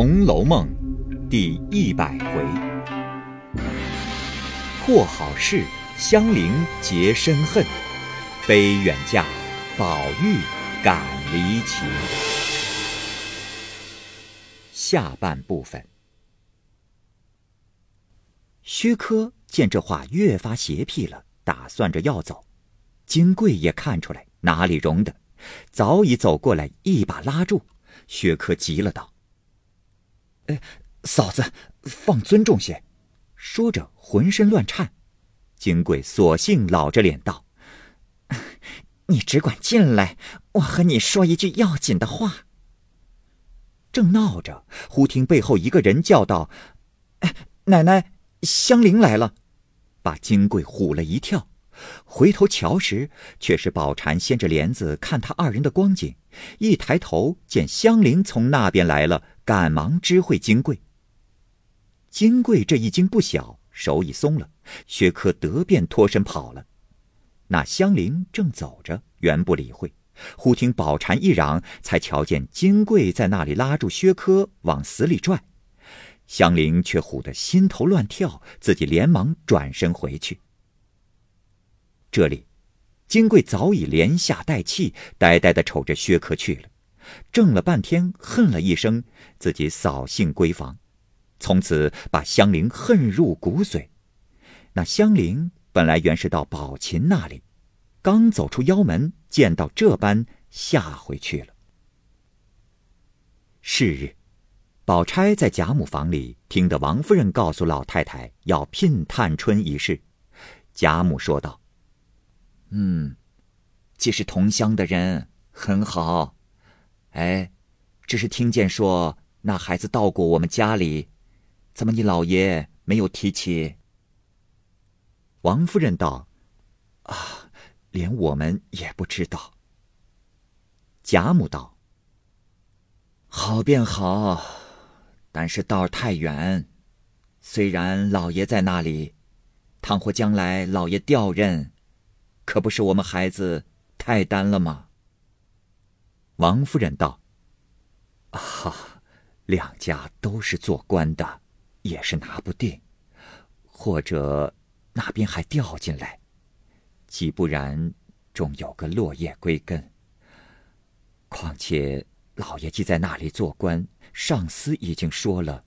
红楼梦》第一百回：破好事，香菱结深恨；悲远嫁，宝玉感离情。下半部分。薛科见这话越发邪僻了，打算着要走。金贵也看出来哪里容得，早已走过来，一把拉住。薛科急了，道：“哎，嫂子，放尊重些。”说着浑身乱颤。金贵索性老着脸道：“你只管进来，我和你说一句要紧的话。”正闹着，忽听背后一个人叫道：“奶奶，香菱来了！”把金贵唬了一跳。回头瞧时，却是宝蟾掀着帘子看他二人的光景。一抬头见香菱从那边来了，赶忙知会金贵。金贵这一惊不小，手已松了，薛科得便脱身跑了。那香菱正走着，原不理会。忽听宝蟾一嚷，才瞧见金贵在那里拉住薛科往死里拽。香菱却唬得心头乱跳，自己连忙转身回去。这里，金贵早已连下带气，呆呆的瞅着薛科去了，怔了半天，恨了一声，自己扫兴闺房，从此把香菱恨入骨髓。那香菱本来原是到宝琴那里，刚走出腰门，见到这般，吓回去了。是日，宝钗在贾母房里听得王夫人告诉老太太要聘探春一事，贾母说道。嗯，既是同乡的人，很好。哎，只是听见说那孩子到过我们家里，怎么你老爷没有提起？王夫人道：“啊，连我们也不知道。”贾母道：“好便好，但是道儿太远。虽然老爷在那里，倘或将来老爷调任。”可不是我们孩子太单了吗？王夫人道：“啊，两家都是做官的，也是拿不定。或者那边还调进来，既不然，终有个落叶归根。况且老爷既在那里做官，上司已经说了，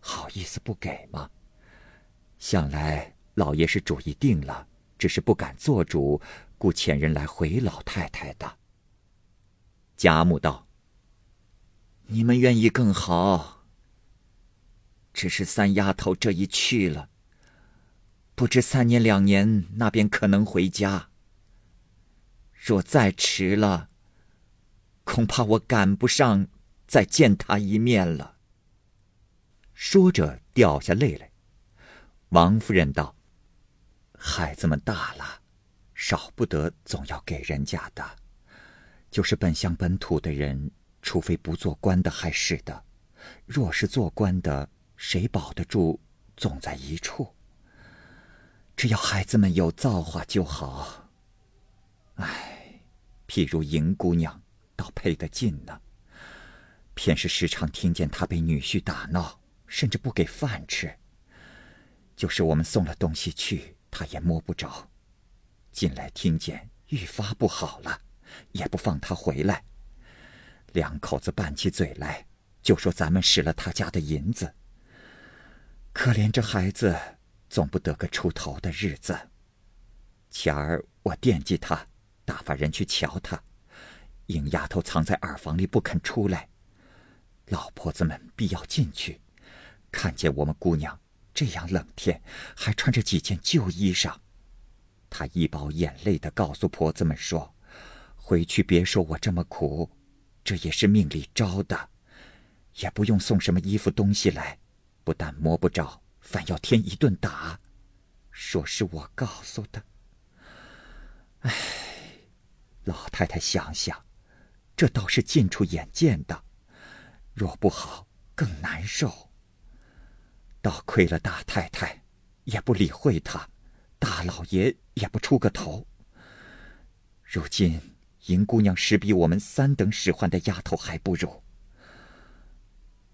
好意思不给吗？想来老爷是主意定了。”只是不敢做主，故遣人来回老太太的。贾母道：“你们愿意更好。只是三丫头这一去了，不知三年两年那边可能回家。若再迟了，恐怕我赶不上再见他一面了。”说着掉下泪来。王夫人道。孩子们大了，少不得总要给人家的。就是本乡本土的人，除非不做官的还是的；若是做官的，谁保得住总在一处？只要孩子们有造化就好。唉，譬如莹姑娘，倒配得近呢。偏是时常听见她被女婿打闹，甚至不给饭吃。就是我们送了东西去。他也摸不着，近来听见愈发不好了，也不放他回来。两口子拌起嘴来，就说咱们使了他家的银子。可怜这孩子，总不得个出头的日子。前儿我惦记他，打发人去瞧他，影丫头藏在耳房里不肯出来，老婆子们必要进去，看见我们姑娘。这样冷天，还穿着几件旧衣裳，他一饱眼泪的告诉婆子们说：“回去别说我这么苦，这也是命里招的，也不用送什么衣服东西来，不但摸不着，反要添一顿打，说是我告诉的。”唉，老太太想想，这倒是近处眼见的，若不好，更难受。倒亏了大太太，也不理会他；大老爷也不出个头。如今银姑娘实比我们三等使唤的丫头还不如。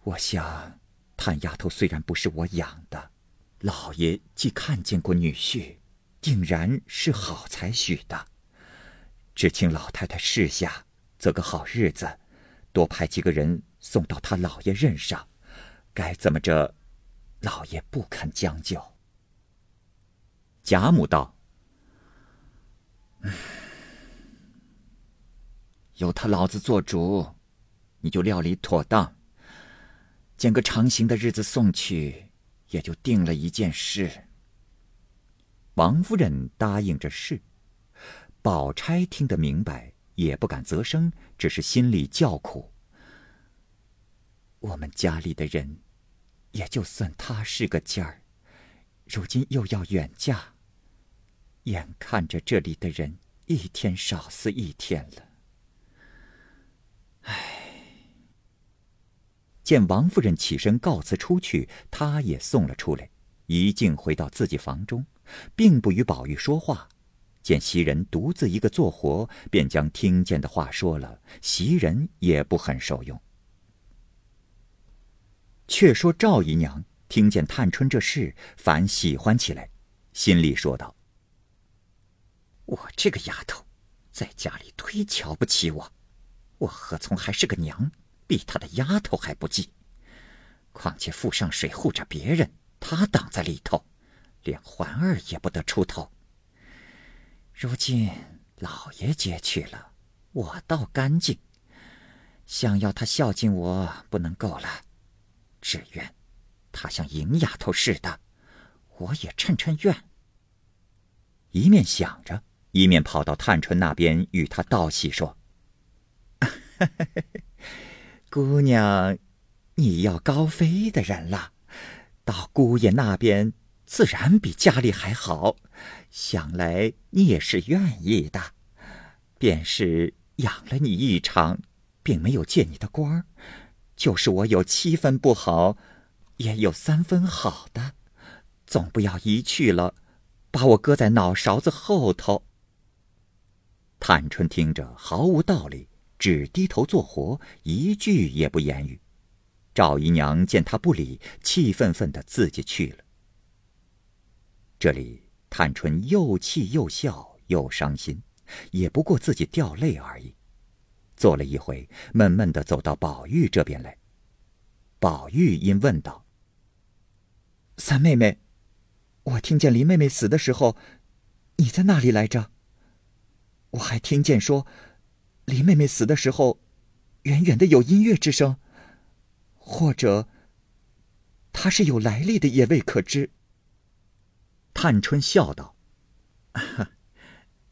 我想，探丫头虽然不是我养的，老爷既看见过女婿，定然是好才许的。只请老太太示下，择个好日子，多派几个人送到他老爷任上。该怎么着，老爷不肯将就。贾母道：“由他老子做主，你就料理妥当。拣个长行的日子送去，也就定了一件事。”王夫人答应着是。宝钗听得明白，也不敢啧声，只是心里叫苦。我们家里的人，也就算他是个尖儿，如今又要远嫁，眼看着这里的人一天少死一天了。唉，见王夫人起身告辞出去，他也送了出来，一径回到自己房中，并不与宝玉说话。见袭人独自一个做活，便将听见的话说了。袭人也不很受用。却说赵姨娘听见探春这事，反喜欢起来，心里说道：“我这个丫头，在家里忒瞧不起我，我何从还是个娘，比她的丫头还不济？况且傅上水护着别人，她挡在里头，连环儿也不得出头。”如今老爷接去了，我倒干净。想要他孝敬我，不能够了。只愿他像银丫头似的，我也趁趁愿。一面想着，一面跑到探春那边与他道喜说：“ 姑娘，你要高飞的人了，到姑爷那边。”自然比家里还好，想来你也是愿意的。便是养了你一场，并没有借你的光儿，就是我有七分不好，也有三分好的，总不要一去了，把我搁在脑勺子后头。探春听着毫无道理，只低头做活，一句也不言语。赵姨娘见她不理，气愤愤的自己去了。这里，探春又气又笑又伤心，也不过自己掉泪而已。坐了一回，闷闷的走到宝玉这边来。宝玉因问道：“三妹妹，我听见林妹妹死的时候，你在那里来着？我还听见说，林妹妹死的时候，远远的有音乐之声，或者她是有来历的，也未可知。”探春笑道：“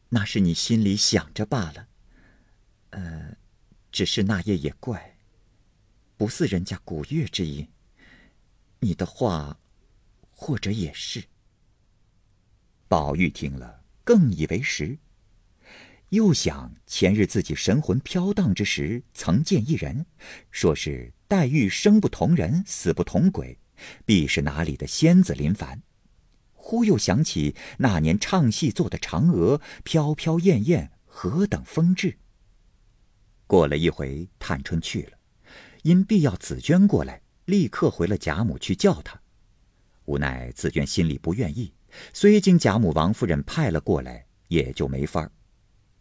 那是你心里想着罢了。呃，只是那夜也怪，不似人家古乐之音。你的话，或者也是。”宝玉听了，更以为实，又想前日自己神魂飘荡之时，曾见一人，说是黛玉生不同人，死不同鬼，必是哪里的仙子临凡。忽又想起那年唱戏做的嫦娥，飘飘艳艳，何等风致。过了一回，探春去了，因必要紫娟过来，立刻回了贾母去叫她。无奈紫娟心里不愿意，虽经贾母、王夫人派了过来，也就没法儿。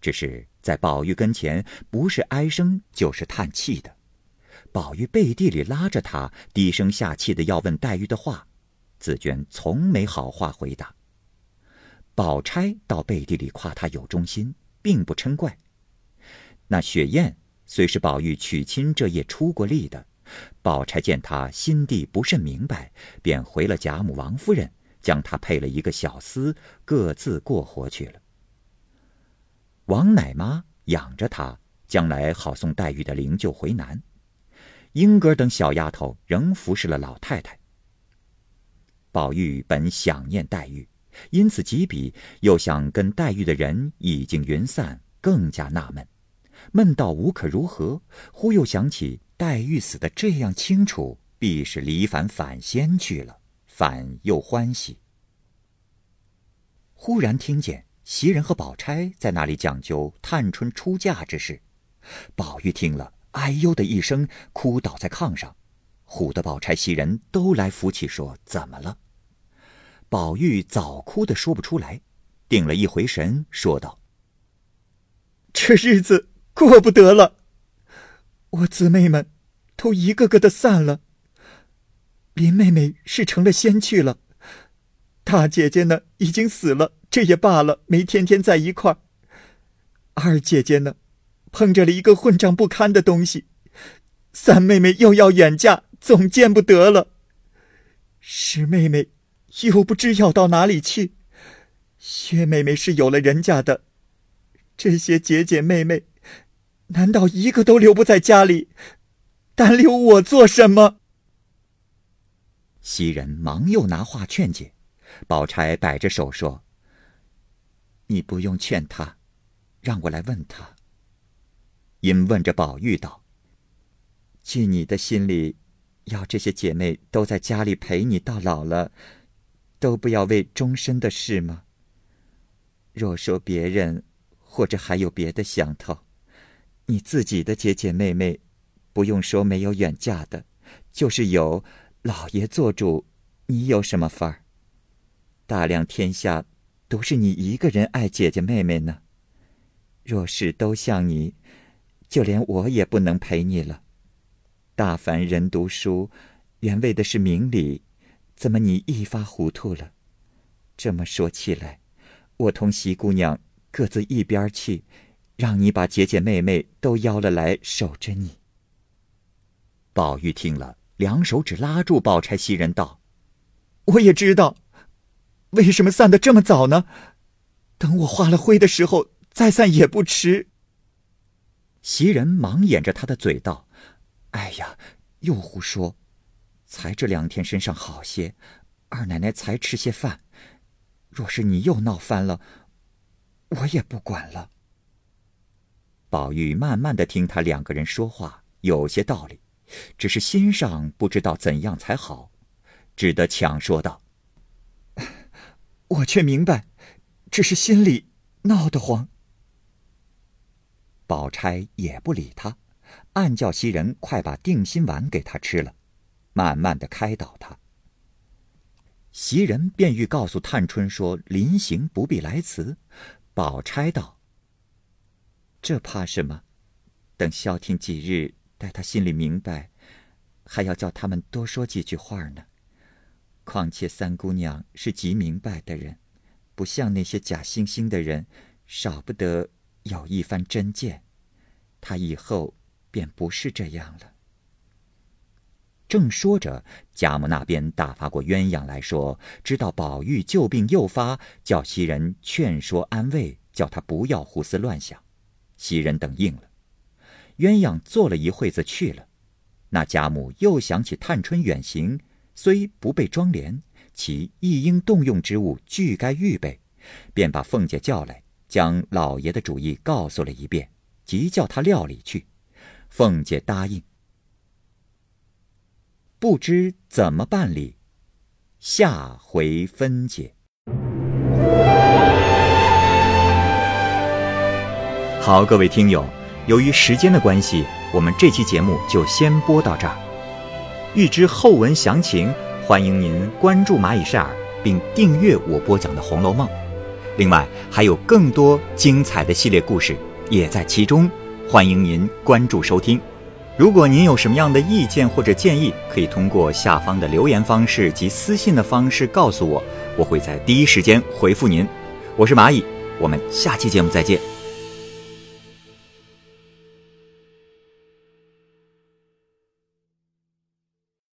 只是在宝玉跟前，不是哀声就是叹气的。宝玉背地里拉着他，低声下气的要问黛玉的话。紫娟从没好话回答。宝钗到背地里夸他有忠心，并不嗔怪。那雪雁虽是宝玉娶亲这夜出过力的，宝钗见他心地不甚明白，便回了贾母、王夫人，将他配了一个小厮，各自过活去了。王奶妈养着他，将来好送黛玉的灵柩回南。英哥等小丫头仍服侍了老太太。宝玉本想念黛玉，因此几笔又想跟黛玉的人已经云散，更加纳闷，闷到无可如何。忽又想起黛玉死的这样清楚，必是离凡反仙去了，反又欢喜。忽然听见袭人和宝钗在那里讲究探春出嫁之事，宝玉听了，哎呦的一声，哭倒在炕上。唬得宝钗、袭人都来扶起，说：“怎么了？”宝玉早哭得说不出来，定了一回神，说道：“这日子过不得了，我姊妹们都一个个的散了。林妹妹是成了仙去了，大姐姐呢已经死了，这也罢了，没天天在一块儿。二姐姐呢，碰着了一个混账不堪的东西。”三妹妹又要远嫁，总见不得了。十妹妹又不知要到哪里去。薛妹妹是有了人家的。这些姐姐妹妹，难道一个都留不在家里？单留我做什么？袭人忙又拿话劝解，宝钗摆着手说：“你不用劝他，让我来问他。”因问着宝玉道。据你的心里，要这些姐妹都在家里陪你到老了，都不要为终身的事吗？若说别人，或者还有别的想头，你自己的姐姐妹妹，不用说没有远嫁的，就是有，老爷做主，你有什么法儿？大量天下，都是你一个人爱姐姐妹妹呢。若是都像你，就连我也不能陪你了。大凡人读书，原为的是明理，怎么你一发糊涂了？这么说起来，我同席姑娘各自一边去，让你把姐姐妹妹都邀了来守着你。宝玉听了，两手指拉住宝钗、袭人道：“我也知道，为什么散的这么早呢？等我化了灰的时候再散也不迟。”袭人忙掩着他的嘴道。哎呀，又胡说！才这两天身上好些，二奶奶才吃些饭。若是你又闹翻了，我也不管了。宝玉慢慢的听他两个人说话，有些道理，只是心上不知道怎样才好，只得强说道：“我却明白，只是心里闹得慌。”宝钗也不理他。暗叫袭人快把定心丸给他吃了，慢慢的开导他。袭人便欲告诉探春说：“临行不必来辞。”宝钗道：“这怕什么？等消停几日，待他心里明白，还要叫他们多说几句话呢。况且三姑娘是极明白的人，不像那些假惺惺的人，少不得有一番真见。她以后……”便不是这样了。正说着，贾母那边打发过鸳鸯来说，知道宝玉旧病又发，叫袭人劝说安慰，叫他不要胡思乱想。袭人等应了。鸳鸯坐了一会子去了。那贾母又想起探春远行，虽不被妆奁，其一应动用之物俱该预备，便把凤姐叫来，将老爷的主意告诉了一遍，即叫他料理去。凤姐答应，不知怎么办理，下回分解。好，各位听友，由于时间的关系，我们这期节目就先播到这儿。欲知后文详情，欢迎您关注蚂蚁晒尔，并订阅我播讲的《红楼梦》。另外，还有更多精彩的系列故事也在其中。欢迎您关注收听。如果您有什么样的意见或者建议，可以通过下方的留言方式及私信的方式告诉我，我会在第一时间回复您。我是蚂蚁，我们下期节目再见。